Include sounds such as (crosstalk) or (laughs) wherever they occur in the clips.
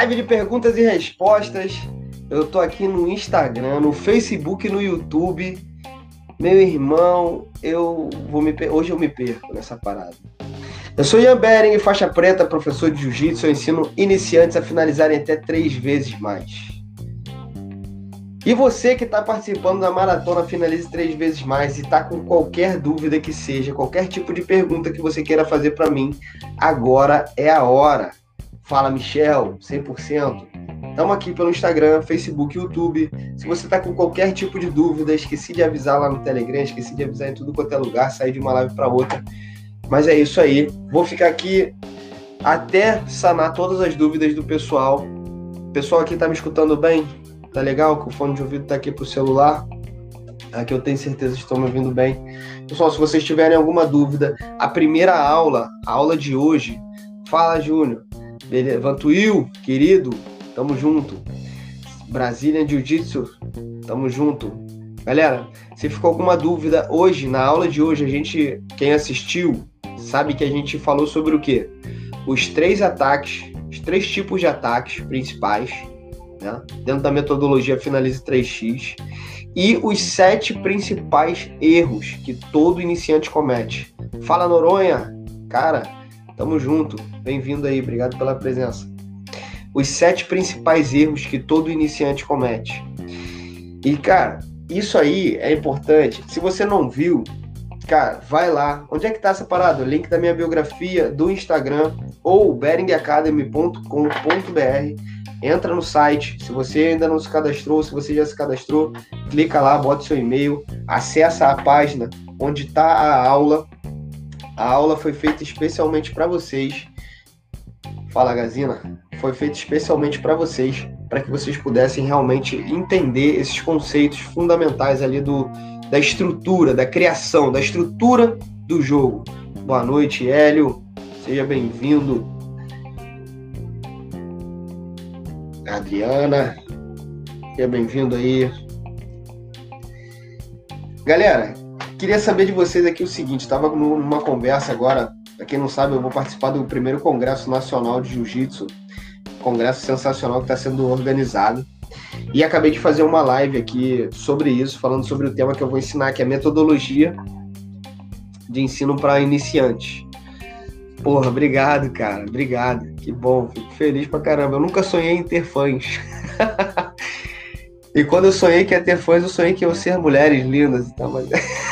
Live de perguntas e respostas. Eu tô aqui no Instagram, no Facebook no YouTube. Meu irmão, eu vou me hoje eu me perco nessa parada. Eu sou Ian Bering, faixa preta, professor de jiu-jitsu. Eu ensino iniciantes a finalizarem até três vezes mais. E você que está participando da maratona Finalize Três Vezes Mais e está com qualquer dúvida que seja, qualquer tipo de pergunta que você queira fazer para mim, agora é a hora. Fala Michel, 100%. Estamos aqui pelo Instagram, Facebook, YouTube. Se você está com qualquer tipo de dúvida, esqueci de avisar lá no Telegram, esqueci de avisar em tudo quanto é lugar, sair de uma live para outra. Mas é isso aí. Vou ficar aqui até sanar todas as dúvidas do pessoal. O pessoal aqui está me escutando bem? Tá legal? Que o fone de ouvido tá aqui pro celular. Aqui eu tenho certeza que estão me ouvindo bem. Pessoal, se vocês tiverem alguma dúvida, a primeira aula, a aula de hoje, fala Júnior. Vantuil, querido, tamo junto. Brasília Jiu-Jitsu, tamo junto. Galera, se ficou alguma dúvida, hoje, na aula de hoje, a gente, quem assistiu, sabe que a gente falou sobre o quê? Os três ataques, os três tipos de ataques principais né? dentro da metodologia Finalize 3x, e os sete principais erros que todo iniciante comete. Fala Noronha, cara, tamo junto, bem-vindo aí, obrigado pela presença. Os sete principais erros que todo iniciante comete. E cara, isso aí é importante. Se você não viu, cara, vai lá. Onde é que tá essa parada? O link da minha biografia do Instagram ou beringacademy.com.br entra no site. Se você ainda não se cadastrou, se você já se cadastrou, clica lá, bota seu e-mail, acessa a página onde está a aula. A aula foi feita especialmente para vocês. Fala, Gazina. Foi feita especialmente para vocês, para que vocês pudessem realmente entender esses conceitos fundamentais ali do, da estrutura, da criação, da estrutura do jogo. Boa noite, Hélio. Seja bem-vindo. Adriana. Seja bem-vindo aí. Galera, queria saber de vocês aqui o seguinte: estava numa conversa agora. Para quem não sabe, eu vou participar do primeiro Congresso Nacional de Jiu-Jitsu. Congresso sensacional que está sendo organizado. E acabei de fazer uma live aqui sobre isso, falando sobre o tema que eu vou ensinar, que é metodologia de ensino para iniciantes. Porra, obrigado, cara. Obrigado. Que bom. Fico feliz pra caramba. Eu nunca sonhei em ter fãs. (laughs) e quando eu sonhei que ia ter fãs, eu sonhei que iam ser mulheres lindas e tal, mas. (laughs)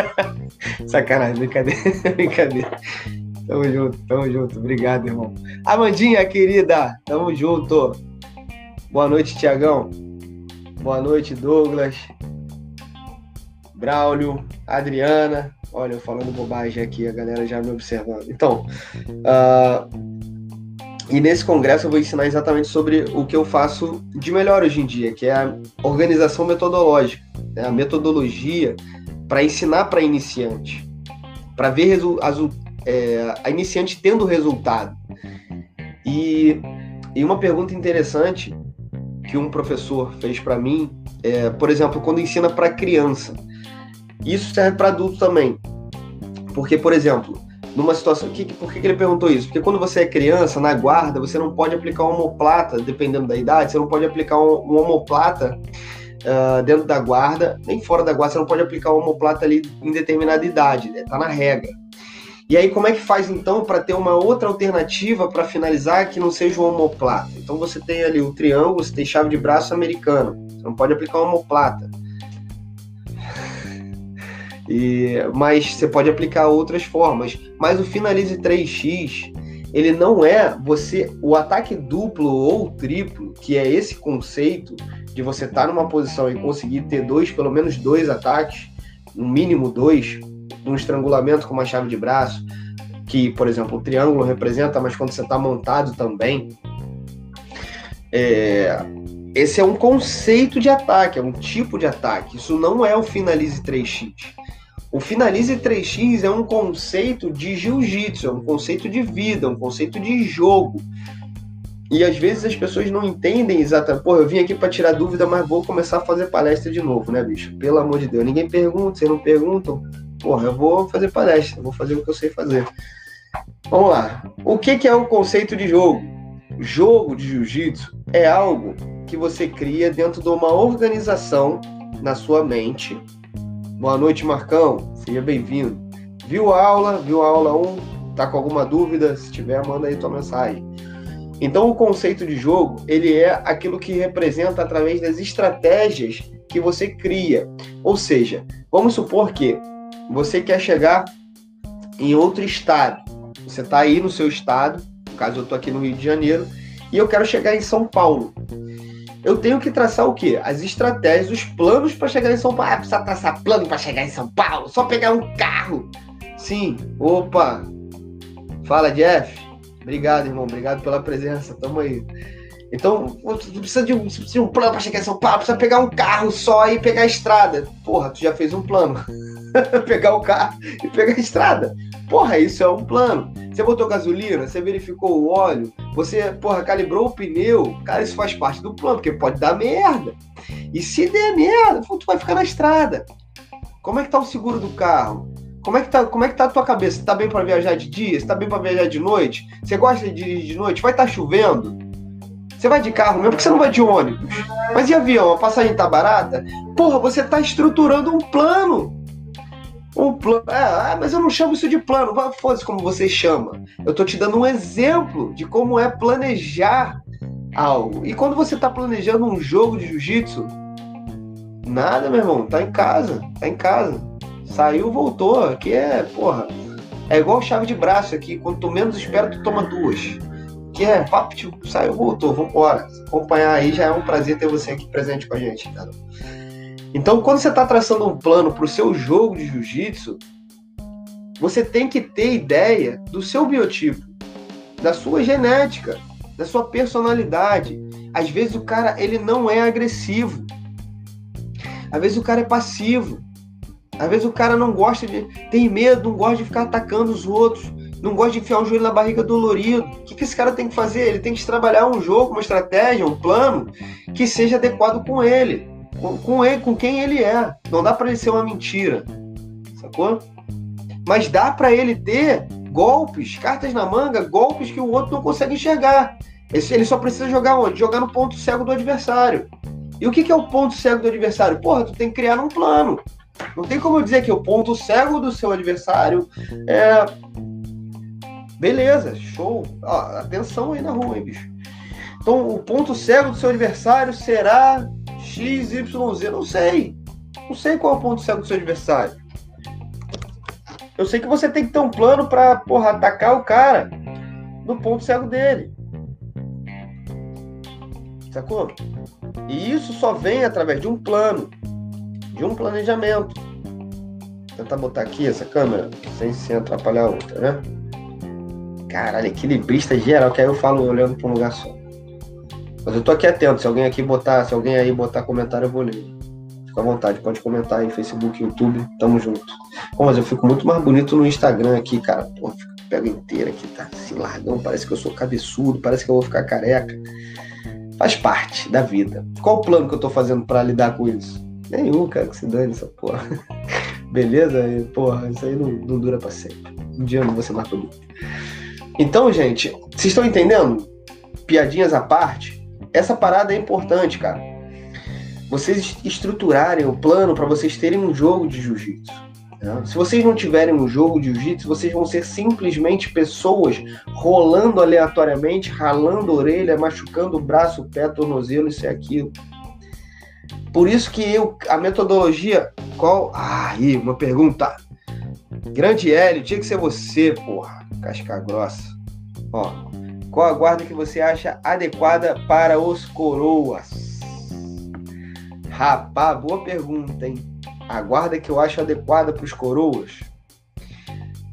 (laughs) Sacanagem, brincadeira. (laughs) brincadeira. Tamo junto, tamo junto. Obrigado, irmão. Amandinha, querida, tamo junto. Boa noite, Tiagão. Boa noite, Douglas. Braulio, Adriana. Olha, eu falando bobagem aqui, a galera já me observando. Então, uh, e nesse congresso eu vou ensinar exatamente sobre o que eu faço de melhor hoje em dia, que é a organização metodológica, né? a metodologia para ensinar para iniciante, para ver é, a iniciante tendo resultado. E, e uma pergunta interessante que um professor fez para mim, é, por exemplo, quando ensina para criança. Isso serve para adulto também. Porque, por exemplo, numa situação. Que, por que, ele perguntou isso? Porque quando você é criança, na guarda, você não pode aplicar uma homoplata, dependendo da idade, você não pode aplicar um, uma homoplata uh, dentro da guarda, nem fora da guarda, você não pode aplicar uma homoplata ali em determinada idade, né? tá na regra. E aí, como é que faz então para ter uma outra alternativa para finalizar que não seja o homoplata? Então você tem ali o triângulo, você tem chave de braço americano, você não pode aplicar uma homoplata. E, mas você pode aplicar outras formas. Mas o finalize 3x, ele não é você o ataque duplo ou triplo, que é esse conceito de você estar tá numa posição e conseguir ter dois, pelo menos dois ataques, no mínimo dois, um estrangulamento com uma chave de braço, que, por exemplo, o triângulo representa, mas quando você está montado também. É, esse é um conceito de ataque, é um tipo de ataque. Isso não é o finalize 3x. O Finalize 3x é um conceito de jiu-jitsu, é um conceito de vida, um conceito de jogo. E às vezes as pessoas não entendem exatamente. Pô, eu vim aqui para tirar dúvida, mas vou começar a fazer palestra de novo, né, bicho? Pelo amor de Deus. Ninguém pergunta, vocês não perguntam. Porra, eu vou fazer palestra, vou fazer o que eu sei fazer. Vamos lá. O que, que é o conceito de jogo? jogo de jiu-jitsu é algo que você cria dentro de uma organização na sua mente. Boa noite, Marcão. Seja bem-vindo. Viu a aula? Viu a aula 1? Tá com alguma dúvida? Se tiver, manda aí tua mensagem. Então, o conceito de jogo, ele é aquilo que representa através das estratégias que você cria. Ou seja, vamos supor que você quer chegar em outro estado. Você está aí no seu estado, no caso eu estou aqui no Rio de Janeiro, e eu quero chegar em São Paulo. Eu tenho que traçar o quê? As estratégias, os planos para chegar em São Paulo. Ah, precisa traçar plano para chegar em São Paulo, só pegar um carro. Sim, opa. Fala, Jeff. Obrigado, irmão. Obrigado pela presença. Tamo aí. Então, tu precisa de um, precisa de um plano para chegar em São Paulo, precisa pegar um carro só e pegar a estrada. Porra, tu já fez um plano. (laughs) pegar o carro e pegar a estrada. Porra, isso é um plano. Você botou gasolina, você verificou o óleo, você, porra, calibrou o pneu. Cara, isso faz parte do plano, porque pode dar merda. E se der merda, tu vai ficar na estrada. Como é que tá o seguro do carro? Como é que tá, como é que tá a tua cabeça? Tá bem para viajar de dia? Você tá bem para viajar de noite? Você gosta de dirigir de noite? Vai estar tá chovendo? Você vai de carro mesmo porque você não vai de ônibus. Mas e avião? A passagem tá barata? Porra, você tá estruturando um plano. Um plano. Ah, mas eu não chamo isso de plano. Foda-se como você chama. Eu tô te dando um exemplo de como é planejar algo. E quando você tá planejando um jogo de jiu-jitsu, nada, meu irmão. Tá em casa. Tá em casa. Saiu, voltou. Aqui é, porra. É igual chave de braço aqui. Quanto menos espera, tu toma duas. Que é, papo, tipo, saiu, voltou. Vambora. Acompanhar aí já é um prazer ter você aqui presente com a gente, cara. Então, quando você está traçando um plano para o seu jogo de jiu-jitsu, você tem que ter ideia do seu biotipo, da sua genética, da sua personalidade. Às vezes o cara ele não é agressivo. Às vezes o cara é passivo. Às vezes o cara não gosta de. tem medo, não gosta de ficar atacando os outros, não gosta de enfiar o joelho na barriga dolorido. O que, que esse cara tem que fazer? Ele tem que trabalhar um jogo, uma estratégia, um plano que seja adequado com ele com, com, ele, com quem ele é. Não dá para ele ser uma mentira, sacou? Mas dá para ele ter golpes, cartas na manga, golpes que o outro não consegue enxergar. Ele só precisa jogar onde? Jogar no ponto cego do adversário. E o que é o ponto cego do adversário? Porra, tu tem que criar um plano. Não tem como eu dizer que o ponto cego do seu adversário é. Beleza, show. Ó, atenção aí na rua, hein, bicho. Então, o ponto cego do seu adversário será X, Y, Z, não sei. Não sei qual é o ponto cego do seu adversário. Eu sei que você tem que ter um plano para porra, atacar o cara no ponto cego dele. Sacou? E isso só vem através de um plano, de um planejamento. Vou tentar botar aqui essa câmera sem se atrapalhar a outra, né? Caralho, equilibrista geral, que aí eu falo olhando para um lugar só. Mas eu tô aqui atento. Se alguém aqui botar, se alguém aí botar comentário, eu vou ler. Fica à vontade, pode comentar aí, Facebook, YouTube, tamo junto. Bom, mas eu fico muito mais bonito no Instagram aqui, cara. Pô, pego inteiro aqui, tá assim, largão, parece que eu sou cabeçudo, parece que eu vou ficar careca. Faz parte da vida. Qual o plano que eu tô fazendo para lidar com isso? Nenhum, cara, que se dane essa porra. (laughs) Beleza? E, porra, isso aí não, não dura pra sempre. Um dia não vou ser bonito. Então, gente, vocês estão entendendo? Piadinhas à parte, essa parada é importante, cara. Vocês estruturarem o plano para vocês terem um jogo de jiu-jitsu. Né? Se vocês não tiverem um jogo de jiu-jitsu, vocês vão ser simplesmente pessoas rolando aleatoriamente, ralando a orelha, machucando o braço, o pé, tornozelo, isso e aquilo. Por isso que eu, a metodologia. Qual. Ah, aí, uma pergunta. Grande Hélio, tinha que ser você, porra. Casca grossa. Ó, qual a guarda que você acha adequada para os coroas? Rapaz, boa pergunta, hein? A guarda que eu acho adequada para os coroas?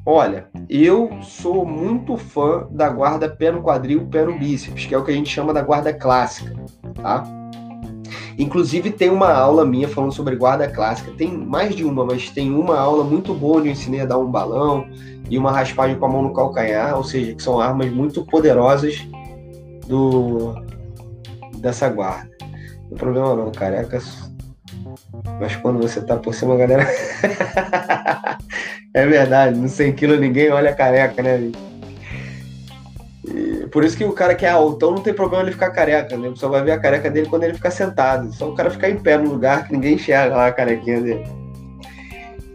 Olha, eu sou muito fã da guarda pé no quadril, pé no bíceps, que é o que a gente chama da guarda clássica, tá? Inclusive tem uma aula minha falando sobre guarda clássica. Tem mais de uma, mas tem uma aula muito boa onde eu ensinei a dar um balão, e uma raspagem com a mão no calcanhar, ou seja, que são armas muito poderosas do dessa guarda. Não tem problema não, carecas. Mas quando você tá por cima, galera. (laughs) é verdade, no 100 kg ninguém olha careca, né? E, por isso que o cara que é altão não tem problema ele ficar careca, né? Só vai ver a careca dele quando ele ficar sentado. Só o cara ficar em pé no lugar que ninguém enxerga lá a carequinha dele.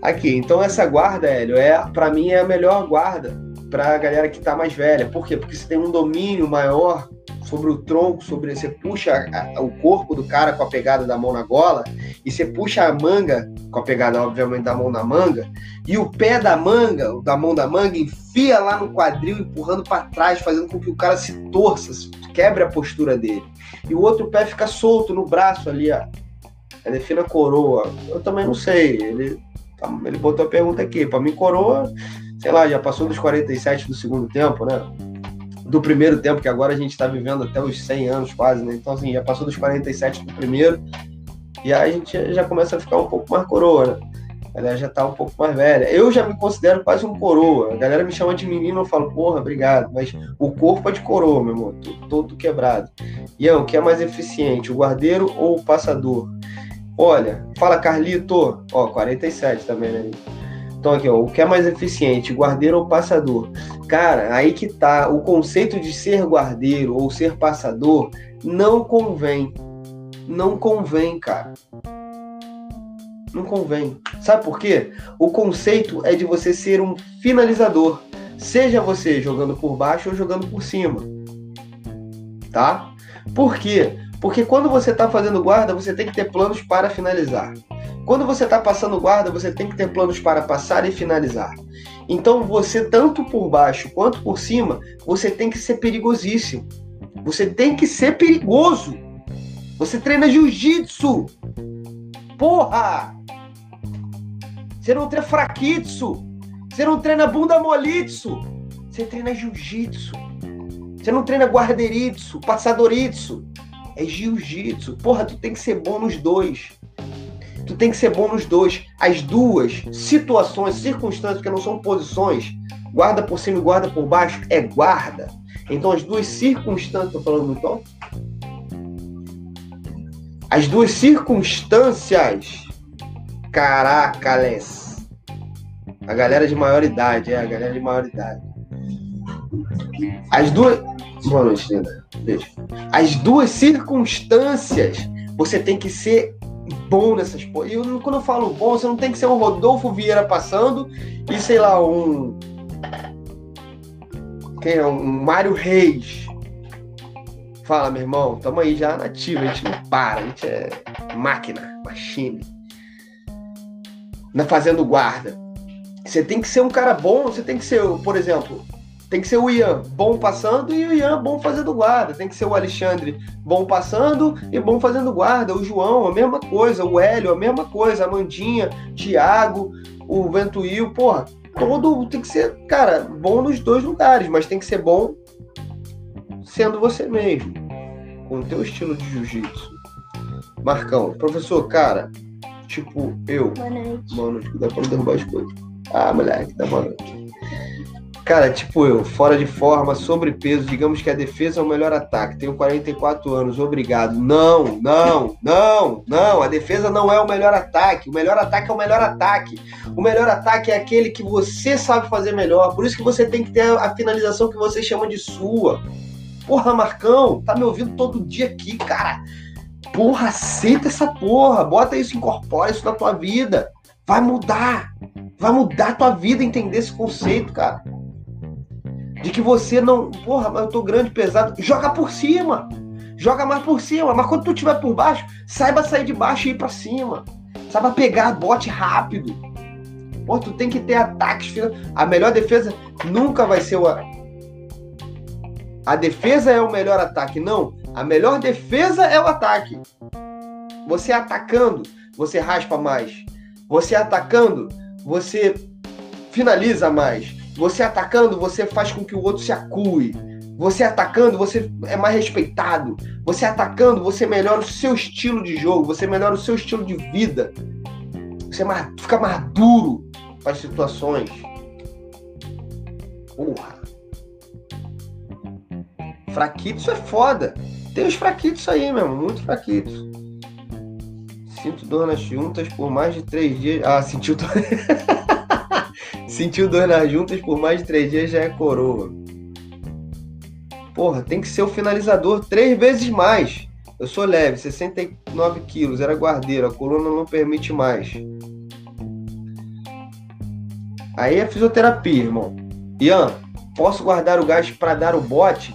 Aqui, então essa guarda, Hélio, é, para mim é a melhor guarda para galera que tá mais velha. Por quê? Porque você tem um domínio maior sobre o tronco, sobre você puxa a, o corpo do cara com a pegada da mão na gola e você puxa a manga com a pegada obviamente da mão na manga e o pé da manga, da mão da manga enfia lá no quadril empurrando para trás, fazendo com que o cara se torça, quebre a postura dele. E o outro pé fica solto no braço ali, ó. É defina coroa. Eu também não sei. Ele tá, ele botou a pergunta aqui. Para mim coroa, sei lá, já passou dos 47 do segundo tempo, né? Do primeiro tempo, que agora a gente está vivendo até os 100 anos quase, né? Então, assim, já passou dos 47 do primeiro, e aí a gente já começa a ficar um pouco mais coroa, né? A galera já tá um pouco mais velha. Eu já me considero quase um coroa. A galera me chama de menino, eu falo, porra, obrigado. Mas o corpo é de coroa, meu irmão. Tô todo quebrado. E o que é mais eficiente, o guardeiro ou o passador? Olha, fala Carlito. Ó, 47 também, né? Então aqui, ó, o que é mais eficiente, guardeiro ou passador? Cara, aí que tá. O conceito de ser guardeiro ou ser passador não convém. Não convém, cara. Não convém. Sabe por quê? O conceito é de você ser um finalizador. Seja você jogando por baixo ou jogando por cima. Tá? Por quê? Porque quando você está fazendo guarda, você tem que ter planos para finalizar. Quando você está passando guarda, você tem que ter planos para passar e finalizar. Então você, tanto por baixo quanto por cima, você tem que ser perigosíssimo. Você tem que ser perigoso. Você treina jiu-jitsu. Porra! Você não treina fraquitsu. Você não treina bunda molitsu. Você treina jiu-jitsu. Você não treina guarderitsu, passadoritsu. É jiu-jitsu. Porra, tu tem que ser bom nos dois tu tem que ser bom nos dois. As duas situações, circunstâncias, que não são posições, guarda por cima e guarda por baixo, é guarda. Então as duas circunstâncias, tô falando muito alto? As duas circunstâncias, caracales. A galera de maior idade, é, a galera de maior idade. As duas. Boa noite. Beijo. As duas circunstâncias, você tem que ser bom nessas coisas. E quando eu falo bom, você não tem que ser um Rodolfo Vieira passando e, sei lá, um. Quem é? Um Mário Reis. Fala, meu irmão, tamo aí já nativo, a gente não para, a gente é máquina, machine. Na fazendo guarda. Você tem que ser um cara bom, você tem que ser, por exemplo, tem que ser o Ian bom passando e o Ian bom fazendo guarda. Tem que ser o Alexandre bom passando e bom fazendo guarda. O João, a mesma coisa. O Hélio, a mesma coisa. A Mandinha, Thiago, o Ventuil. Porra, todo tem que ser, cara, bom nos dois lugares, mas tem que ser bom sendo você mesmo. Com o teu estilo de jiu-jitsu. Marcão, professor, cara, tipo, eu. Boa noite. Boa noite, dá pra derrubar as coisas. Ah, moleque, dá boa noite. Cara, tipo eu, fora de forma, sobrepeso, digamos que a defesa é o melhor ataque. Tenho 44 anos, obrigado. Não, não, não, não. A defesa não é o melhor ataque. O melhor ataque é o melhor ataque. O melhor ataque é aquele que você sabe fazer melhor. Por isso que você tem que ter a finalização que você chama de sua. Porra, Marcão, tá me ouvindo todo dia aqui, cara. Porra, aceita essa porra. Bota isso, incorpora isso na tua vida. Vai mudar. Vai mudar a tua vida entender esse conceito, cara de que você não, porra, mas eu tô grande, pesado, joga por cima. Joga mais por cima, mas quando tu estiver por baixo, saiba sair de baixo e ir para cima. Saiba pegar bote rápido. Pô, tu tem que ter ataques. A melhor defesa nunca vai ser o. A defesa é o melhor ataque. Não. A melhor defesa é o ataque. Você atacando, você raspa mais. Você atacando, você finaliza mais. Você atacando, você faz com que o outro se acue. Você atacando, você é mais respeitado. Você atacando, você melhora o seu estilo de jogo, você melhora o seu estilo de vida. Você é fica mais duro para as situações. Porra. Fraquitos é foda. Tem os fraquitos aí mesmo, muito fraquitos. Sinto dor nas juntas por mais de três dias. Ah, sentiu dor. (laughs) Sentiu dor nas juntas por mais de três dias já é coroa. porra, tem que ser o finalizador três vezes mais. Eu sou leve, 69 quilos, era guardeiro, a coluna não permite mais. Aí é fisioterapia, irmão. Ian, posso guardar o gás para dar o bote?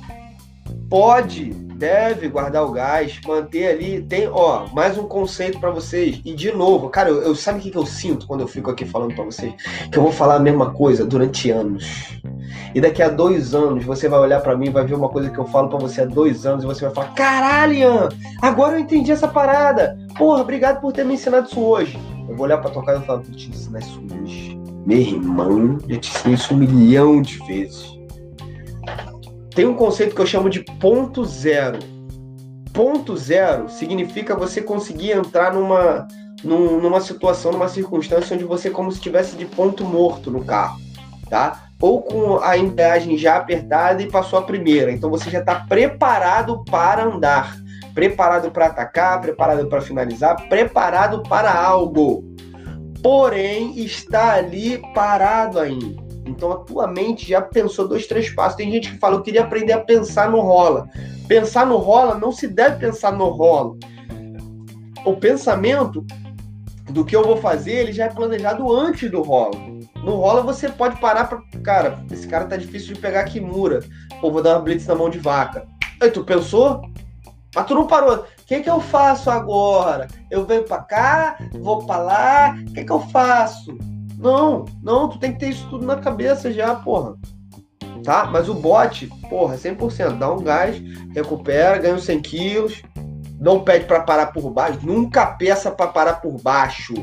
Pode, deve guardar o gás, manter ali. Tem, ó, mais um conceito para vocês. E de novo, cara, eu, eu sabe o que, que eu sinto quando eu fico aqui falando para vocês? Que eu vou falar a mesma coisa durante anos. E daqui a dois anos você vai olhar para mim, vai ver uma coisa que eu falo para você há dois anos e você vai falar: caralho, Ian, agora eu entendi essa parada. Porra, obrigado por ter me ensinado isso hoje. Eu vou olhar pra tua cara e falar: vou te ensinar isso hoje. Meu irmão, eu te ensinei isso um milhão de vezes. Tem um conceito que eu chamo de ponto zero. Ponto zero significa você conseguir entrar numa, numa situação, numa circunstância onde você é como se estivesse de ponto morto no carro, tá? Ou com a embreagem já apertada e passou a primeira. Então você já está preparado para andar, preparado para atacar, preparado para finalizar, preparado para algo. Porém, está ali parado ainda. Então a tua mente já pensou dois, três passos. Tem gente que fala, eu queria aprender a pensar no rola. Pensar no rola não se deve pensar no rolo. O pensamento do que eu vou fazer, ele já é planejado antes do rola. No rola você pode parar para, cara, esse cara tá difícil de pegar Kimura. Pô, vou dar uma blitz na mão de vaca. Aí tu pensou? Mas tu não parou. O que que eu faço agora? Eu venho para cá, vou para lá. O que que eu faço? Não, não, tu tem que ter isso tudo na cabeça já, porra. Tá? Mas o bote, porra, 100%. Dá um gás, recupera, ganha uns 100 quilos. Não pede para parar por baixo. Nunca peça para parar por baixo.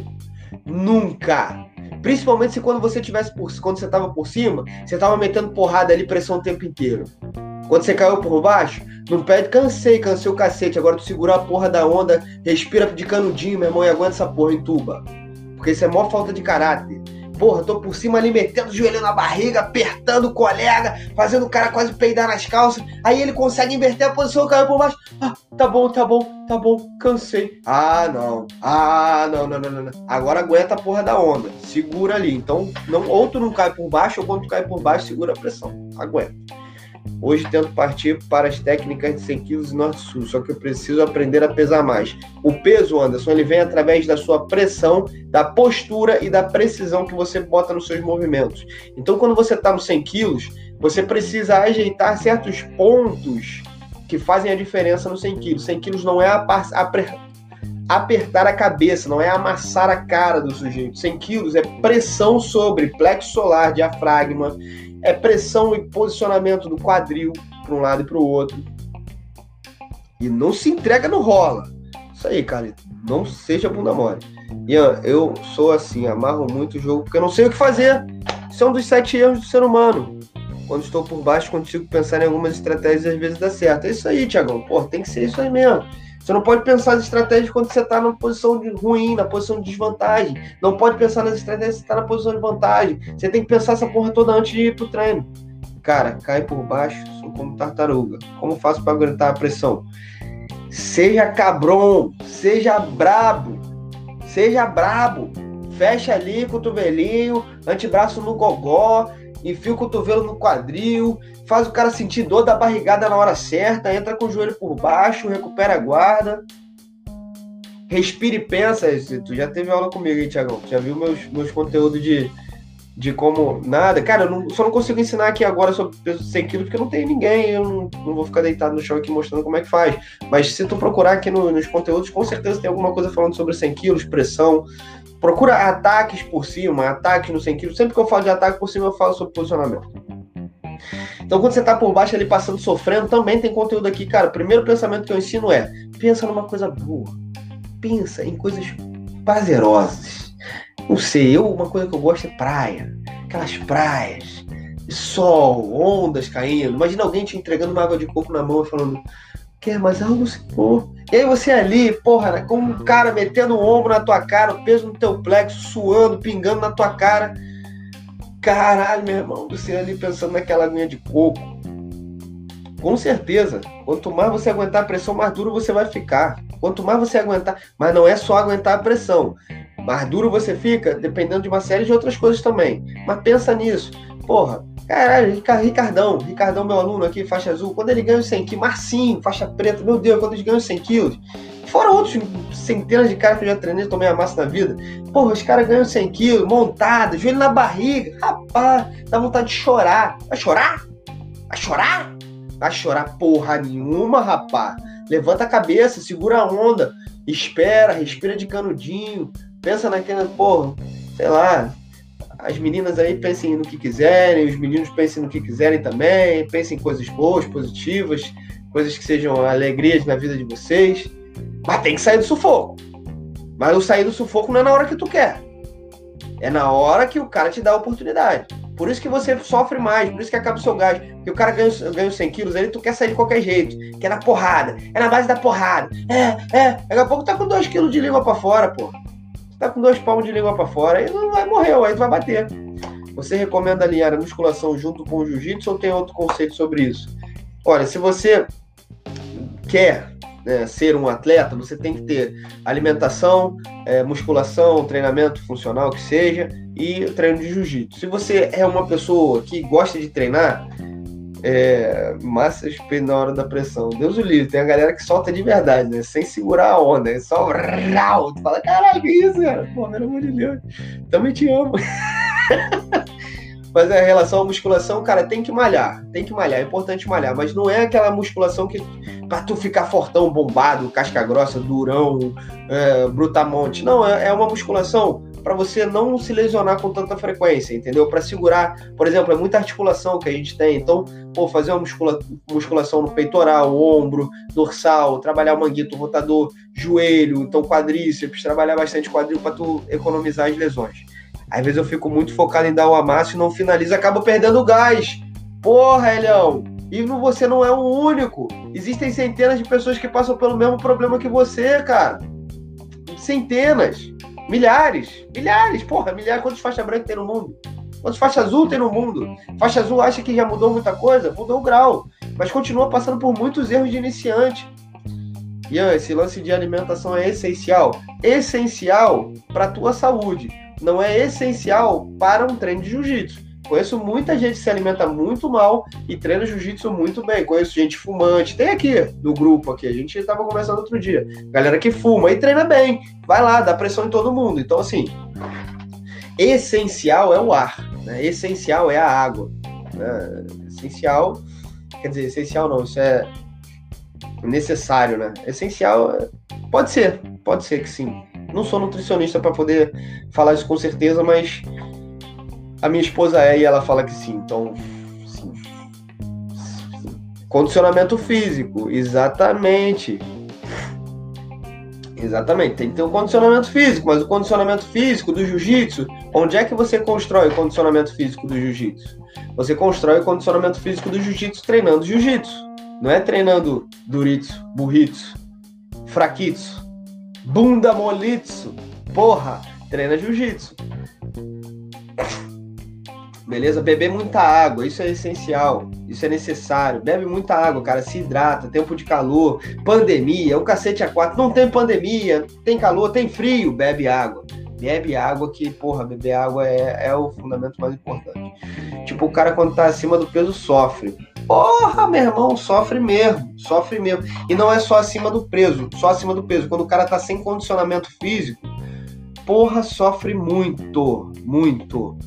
Nunca. Principalmente se quando você tivesse por, quando você tava por cima, você tava metendo porrada ali, pressão o tempo inteiro. Quando você caiu por baixo, não pede, cansei, cansei o cacete. Agora tu segura a porra da onda, respira de canudinho, meu irmão, e aguenta essa porra em tuba. Porque isso é maior falta de caráter. Porra, tô por cima ali metendo o joelho na barriga, apertando o colega, fazendo o cara quase peidar nas calças. Aí ele consegue inverter a posição, caiu por baixo. Ah, tá bom, tá bom, tá bom, cansei. Ah, não. Ah, não, não, não, não. Agora aguenta a porra da onda. Segura ali. Então, não, ou tu não cai por baixo, ou quando tu cai por baixo, segura a pressão. Aguenta. Hoje tento partir para as técnicas de 100 kg norte-sul, só que eu preciso aprender a pesar mais. O peso, Anderson, ele vem através da sua pressão, da postura e da precisão que você bota nos seus movimentos. Então, quando você está nos 100 quilos, você precisa ajeitar certos pontos que fazem a diferença no 100 quilos. 100 quilos não é apertar a cabeça, não é amassar a cara do sujeito. 100 quilos é pressão sobre plexo solar, diafragma, é pressão e posicionamento do quadril para um lado e para o outro. E não se entrega no rola. Isso aí, cara. Não seja bunda mole. Ian, eu sou assim, amarro muito o jogo porque eu não sei o que fazer. Isso é um dos sete erros do ser humano. Quando estou por baixo, consigo pensar em algumas estratégias e às vezes dá certo. É isso aí, Tiagão. Pô, tem que ser isso aí mesmo. Você não pode pensar nas estratégias quando você está na posição de ruim, na posição de desvantagem. Não pode pensar nas estratégias quando você está na posição de vantagem. Você tem que pensar essa porra toda antes de ir pro treino. Cara, cai por baixo, sou como tartaruga. Como faço para aguentar a pressão? Seja cabrão, seja brabo, seja brabo. Fecha ali, cotovelinho, antebraço no gogó, enfia o cotovelo no quadril, faz o cara sentir dor da barrigada na hora certa, entra com o joelho por baixo, recupera a guarda. Respira e pensa. Tu já teve aula comigo, hein, Tiagão? Já viu meus, meus conteúdos de, de como nada. Cara, eu não, só não consigo ensinar aqui agora sobre peso de 100 quilos porque não tem ninguém. Eu não, não, vou ficar deitado no chão aqui mostrando como é que faz. Mas se tu procurar aqui no, nos conteúdos, com certeza tem alguma coisa falando sobre 100 quilos, pressão, Procura ataques por cima, ataques no 100 quilos. Sempre que eu falo de ataque por cima, eu falo sobre posicionamento. Então, quando você está por baixo ali passando sofrendo, também tem conteúdo aqui, cara. O primeiro pensamento que eu ensino é: pensa numa coisa boa. Pensa em coisas prazerosas. Não sei, eu, uma coisa que eu gosto é praia. Aquelas praias, sol, ondas caindo. Imagina alguém te entregando uma água de coco na mão e falando: quer mais algo, Senhor? E aí você ali, porra, né, com um cara metendo o ombro na tua cara, o peso no teu plexo, suando, pingando na tua cara. Caralho, meu irmão, você ali pensando naquela aguinha de coco. Com certeza, quanto mais você aguentar a pressão, mais duro você vai ficar. Quanto mais você aguentar, mas não é só aguentar a pressão. Mais duro você fica, dependendo de uma série de outras coisas também. Mas pensa nisso. Porra, Caralho, Ricardão, Ricardão, meu aluno aqui, faixa azul, quando ele ganha os 100 quilos, Marcinho, faixa preta, meu Deus, quando eles ganham os 100 quilos, fora outros centenas de caras que eu já treinei, tomei a massa na vida, porra, os caras ganham 100 quilos, montado, joelho na barriga, rapaz, dá vontade de chorar. Vai chorar? Vai chorar? Vai chorar porra nenhuma, rapaz. Levanta a cabeça, segura a onda, espera, respira de canudinho, pensa naquela, porra, sei lá, as meninas aí pensem no que quiserem, os meninos pensem no que quiserem também, pensem em coisas boas, positivas, coisas que sejam alegrias na vida de vocês. Mas tem que sair do sufoco. Mas o sair do sufoco não é na hora que tu quer. É na hora que o cara te dá a oportunidade. Por isso que você sofre mais, por isso que acaba o seu gás. Porque o cara ganha, ganha 100 quilos, aí tu quer sair de qualquer jeito. Que é na porrada. É na base da porrada. É, é. Daqui a pouco tá com 2 quilos de língua pra fora, pô. Tá com dois palmos de língua para fora, aí não vai morrer, aí vai bater. Você recomenda alinhar a musculação junto com o jiu-jitsu ou tem outro conceito sobre isso? Olha, se você quer né, ser um atleta, você tem que ter alimentação, é, musculação, treinamento funcional que seja e treino de jiu-jitsu. Se você é uma pessoa que gosta de treinar, é, massa na hora da pressão. Deus o livre, tem a galera que solta de verdade, né? Sem segurar a onda. É só rau. Tu fala, caralho, que isso, cara? Pô, pelo amor de Deus. Também te amo. (laughs) Mas a relação à musculação, cara, tem que malhar. Tem que malhar, é importante malhar. Mas não é aquela musculação que pra tu ficar fortão, bombado, casca grossa, durão, é, brutamonte. Não, é, é uma musculação para você não se lesionar com tanta frequência, entendeu? Para segurar, por exemplo, é muita articulação que a gente tem, então, pô, fazer uma muscula musculação no peitoral, ombro, dorsal, trabalhar o manguito rotador, joelho, então quadríceps, trabalhar bastante quadril para tu economizar as lesões. Às vezes eu fico muito focado em dar o amasso e não finaliza, acaba perdendo gás. Porra, Elião! E você não é o único. Existem centenas de pessoas que passam pelo mesmo problema que você, cara. Centenas. Milhares, milhares, porra, milhares. Quantos faixa branca tem no mundo? Quantos faixa azul tem no mundo? Faixa azul acha que já mudou muita coisa? Mudou o grau, mas continua passando por muitos erros de iniciante. E esse lance de alimentação é essencial. Essencial para a tua saúde. Não é essencial para um treino de jiu-jitsu. Conheço muita gente que se alimenta muito mal e treina jiu-jitsu muito bem. Conheço gente fumante. Tem aqui do grupo aqui. A gente estava conversando outro dia. Galera que fuma e treina bem. Vai lá, dá pressão em todo mundo. Então, assim, essencial é o ar. Né? Essencial é a água. Né? Essencial. Quer dizer, essencial não, isso é necessário, né? Essencial pode ser, pode ser que sim. Não sou nutricionista para poder falar isso com certeza, mas a minha esposa é e ela fala que sim. Então, sim. Condicionamento físico, exatamente. Exatamente, tem que ter um condicionamento físico, mas o condicionamento físico do jiu-jitsu, onde é que você constrói o condicionamento físico do jiu-jitsu? Você constrói o condicionamento físico do jiu-jitsu treinando jiu-jitsu. Não é treinando duritsu, burritsu, fraquitsu, bunda molitsu. Porra, treina jiu-jitsu. Beleza? Beber muita água, isso é essencial, isso é necessário. Bebe muita água, cara, se hidrata, tempo de calor, pandemia, o cacete a quatro, não tem pandemia, tem calor, tem frio, bebe água. Bebe água, que, porra, beber água é, é o fundamento mais importante. Tipo, o cara quando tá acima do peso sofre. Porra, meu irmão, sofre mesmo, sofre mesmo. E não é só acima do peso, só acima do peso. Quando o cara tá sem condicionamento físico, porra, sofre muito, muito.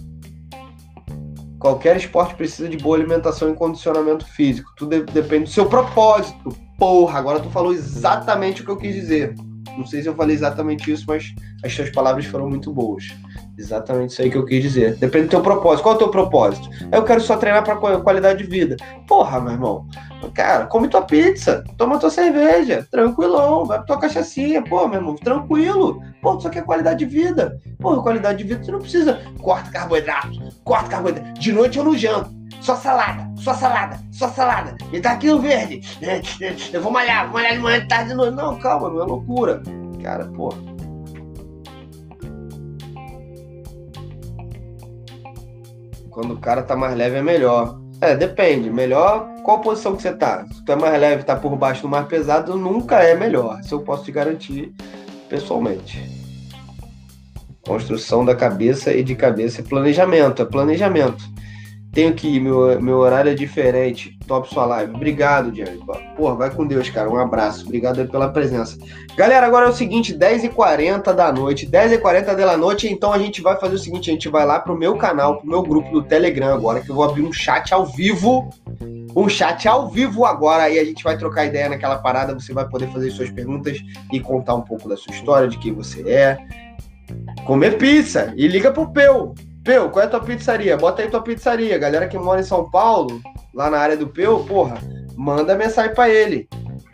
Qualquer esporte precisa de boa alimentação e condicionamento físico. Tudo depende do seu propósito. Porra, agora tu falou exatamente o que eu quis dizer. Não sei se eu falei exatamente isso, mas as suas palavras foram muito boas. Exatamente isso aí que eu quis dizer. Depende do teu propósito. Qual é o teu propósito? Eu quero só treinar para qualidade de vida. Porra, meu irmão. Cara, come tua pizza, toma tua cerveja, tranquilão, vai pra tua cachaçinha, pô, meu irmão, tranquilo. Pô, tu só quer qualidade de vida. Pô, qualidade de vida, tu não precisa. Corta carboidrato, corta carboidrato. De noite eu não janto. Só salada, só salada, só salada. E tá aqui o verde. (laughs) Eu vou malhar, vou malhar de manhã, de tarde, de noite. Não, calma, não é loucura. Cara, pô, Quando o cara tá mais leve é melhor. É, depende. Melhor qual posição que você tá. Se tu é mais leve tá por baixo do mais pesado, nunca é melhor. Isso eu posso te garantir pessoalmente. Construção da cabeça e de cabeça é planejamento, é planejamento. Tenho que ir, meu, meu horário é diferente. Top sua live. Obrigado, Jerry. Porra, vai com Deus, cara. Um abraço. Obrigado pela presença. Galera, agora é o seguinte: 10h40 da noite. 10h40 da noite. Então a gente vai fazer o seguinte: a gente vai lá pro meu canal, pro meu grupo do Telegram agora, que eu vou abrir um chat ao vivo. Um chat ao vivo agora. Aí a gente vai trocar ideia naquela parada. Você vai poder fazer suas perguntas e contar um pouco da sua história, de quem você é. Comer pizza. E liga pro Peu. Peu, qual é a tua pizzaria? Bota aí tua pizzaria. Galera que mora em São Paulo, lá na área do Peu, porra, manda mensagem para ele.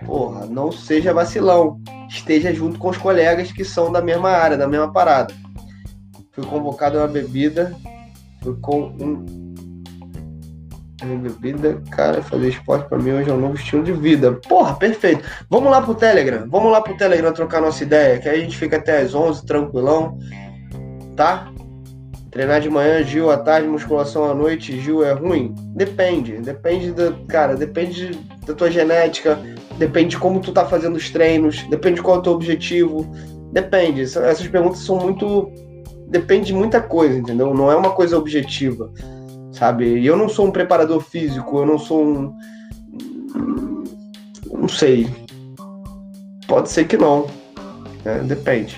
Porra, não seja vacilão. Esteja junto com os colegas que são da mesma área, da mesma parada. Fui convocado a uma bebida. Fui com um. Minha bebida, cara, fazer esporte para mim hoje é um novo estilo de vida. Porra, perfeito. Vamos lá pro Telegram. Vamos lá pro Telegram trocar nossa ideia, que aí a gente fica até as 11, tranquilão. Tá? Treinar de manhã, Gil, à tarde, musculação à noite, Gil é ruim? Depende. Depende da. Cara, depende da tua genética, depende de como tu tá fazendo os treinos, depende de qual é o teu objetivo. Depende. Essas perguntas são muito. Depende de muita coisa, entendeu? Não é uma coisa objetiva. Sabe? E eu não sou um preparador físico, eu não sou um. Não sei. Pode ser que não. É, depende.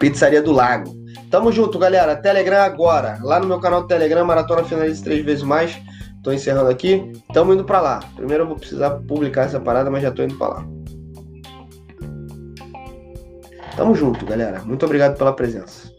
Pizzaria do Lago. Tamo junto, galera. Telegram agora. Lá no meu canal do Telegram, Maratona Finaliza três vezes mais. Tô encerrando aqui. Tamo indo pra lá. Primeiro eu vou precisar publicar essa parada, mas já tô indo pra lá. Tamo junto, galera. Muito obrigado pela presença.